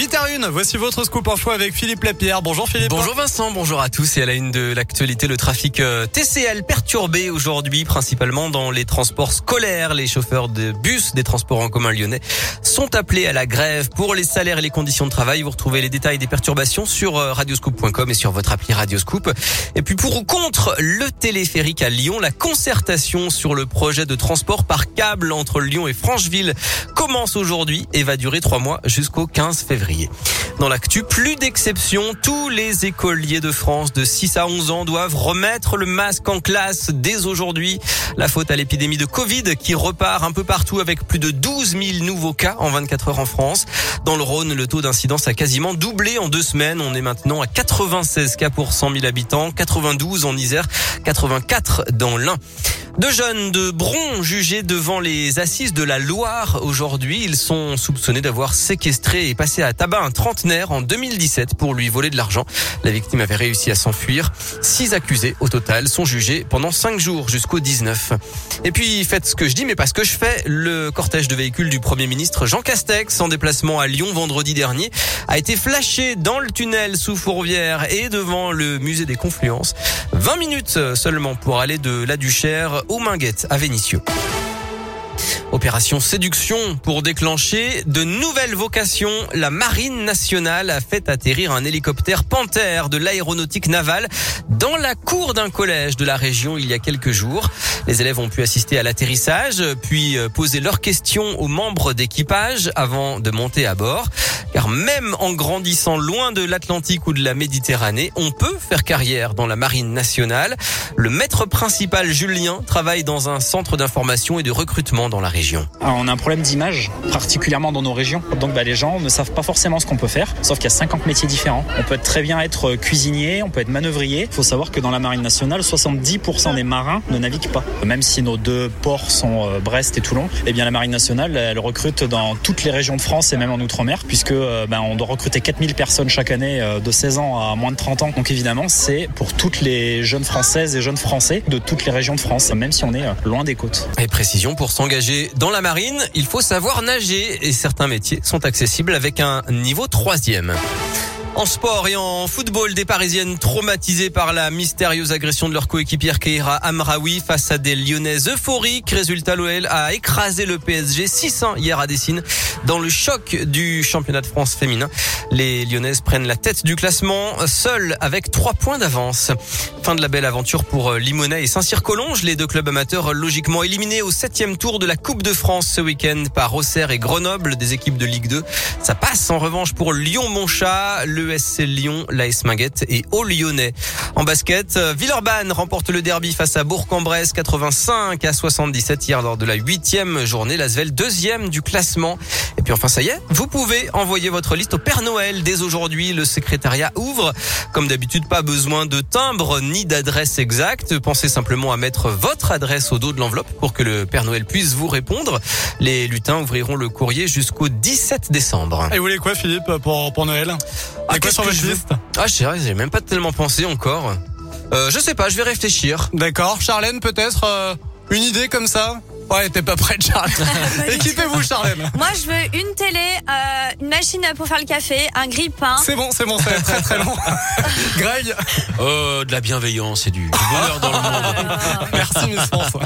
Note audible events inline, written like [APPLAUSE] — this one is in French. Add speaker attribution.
Speaker 1: 8h01, voici votre scoop info avec Philippe Lapierre. Bonjour Philippe.
Speaker 2: Bonjour Vincent, bonjour à tous. Et à la une de l'actualité, le trafic euh, TCL perturbé aujourd'hui, principalement dans les transports scolaires. Les chauffeurs de bus des transports en commun lyonnais sont appelés à la grève pour les salaires et les conditions de travail. Vous retrouvez les détails des perturbations sur euh, radioscoop.com et sur votre appli Radioscoop. Et puis pour ou contre le téléphérique à Lyon, la concertation sur le projet de transport par câble entre Lyon et Francheville commence aujourd'hui et va durer trois mois jusqu'au 15 février. Dans l'actu, plus d'exception. Tous les écoliers de France de 6 à 11 ans doivent remettre le masque en classe dès aujourd'hui. La faute à l'épidémie de Covid qui repart un peu partout avec plus de 12 000 nouveaux cas en 24 heures en France. Dans le Rhône, le taux d'incidence a quasiment doublé en deux semaines. On est maintenant à 96 cas pour 100 000 habitants, 92 en Isère, 84 dans l'Ain. Deux jeunes de Bron jugés devant les assises de la Loire aujourd'hui. Ils sont soupçonnés d'avoir séquestré et passé à tabac un trentenaire en 2017 pour lui voler de l'argent. La victime avait réussi à s'enfuir. Six accusés au total sont jugés pendant cinq jours jusqu'au 19. Et puis faites ce que je dis mais pas ce que je fais. Le cortège de véhicules du Premier ministre Jean Castex en déplacement à Lyon vendredi dernier a été flashé dans le tunnel sous Fourvière et devant le musée des Confluences. 20 minutes seulement pour aller de la Duchère aux Minguettes à Vénissieux. Opération séduction pour déclencher de nouvelles vocations. La Marine nationale a fait atterrir un hélicoptère Panthère de l'aéronautique navale dans la cour d'un collège de la région il y a quelques jours. Les élèves ont pu assister à l'atterrissage, puis euh, poser leurs questions aux membres d'équipage avant de monter à bord. Car même en grandissant loin de l'Atlantique ou de la Méditerranée, on peut faire carrière dans la marine nationale. Le maître principal Julien travaille dans un centre d'information et de recrutement dans la région.
Speaker 3: On a un problème d'image, particulièrement dans nos régions. Donc bah, les gens ne savent pas forcément ce qu'on peut faire, sauf qu'il y a 50 métiers différents. On peut très bien être cuisinier, on peut être manœuvrier. Il faut savoir que dans la marine nationale, 70% des marins ne naviguent pas. Même si nos deux ports sont euh, Brest et Toulon, eh bien la marine nationale, elle recrute dans toutes les régions de France et même en Outre-mer, puisque euh, ben, on doit recruter 4000 personnes chaque année euh, de 16 ans à moins de 30 ans. Donc évidemment, c'est pour toutes les jeunes françaises et jeunes français de toutes les régions de France, même si on est loin des côtes.
Speaker 2: Et précision, pour s'engager dans la marine, il faut savoir nager et certains métiers sont accessibles avec un niveau troisième. En sport et en football, des Parisiennes traumatisées par la mystérieuse agression de leur coéquipière Keira Amraoui face à des Lyonnaises euphoriques. Résultat, l'OL a écrasé le PSG 600 hier à Dessine dans le choc du championnat de France féminin. Les Lyonnaises prennent la tête du classement, seules avec trois points d'avance. Fin de la belle aventure pour Limonest et Saint-Cyr-Collonges, les deux clubs amateurs logiquement éliminés au septième tour de la Coupe de France ce week-end par Auxerre et Grenoble, des équipes de Ligue 2. Ça passe en revanche pour Lyon-Montchat, le SC Lyon, l'AS Minguette et au Lyonnais. En basket, Villeurbanne remporte le derby face à Bourg-en-Bresse 85 à 77 hier lors de la huitième journée. L'Asvel deuxième du classement. Et puis enfin, ça y est, vous pouvez envoyer votre liste au Père Noël dès aujourd'hui. Le secrétariat ouvre. Comme d'habitude, pas besoin de timbre ni d'adresse exacte. Pensez simplement à mettre votre adresse au dos de l'enveloppe pour que le Père Noël puisse vous répondre. Les lutins ouvriront le courrier jusqu'au 17 décembre.
Speaker 1: Et vous voulez quoi, Philippe, pour Noël?
Speaker 2: Ah, quoi sur votre liste? Ah, je sais, j'ai même pas tellement pensé encore. Euh, je sais pas, je vais réfléchir.
Speaker 1: D'accord. Charlène, peut-être euh, une idée comme ça? Ouais, t'es pas prête, Charlène. [LAUGHS] Équipez-vous, Charlène.
Speaker 4: Moi, je veux une télé, euh, une machine pour faire le café, un grille-pain.
Speaker 1: C'est bon, c'est bon, c'est très très long. [LAUGHS] Greg?
Speaker 2: Oh, de la bienveillance et du bonheur dans le monde. [LAUGHS]
Speaker 1: Merci, Miss François.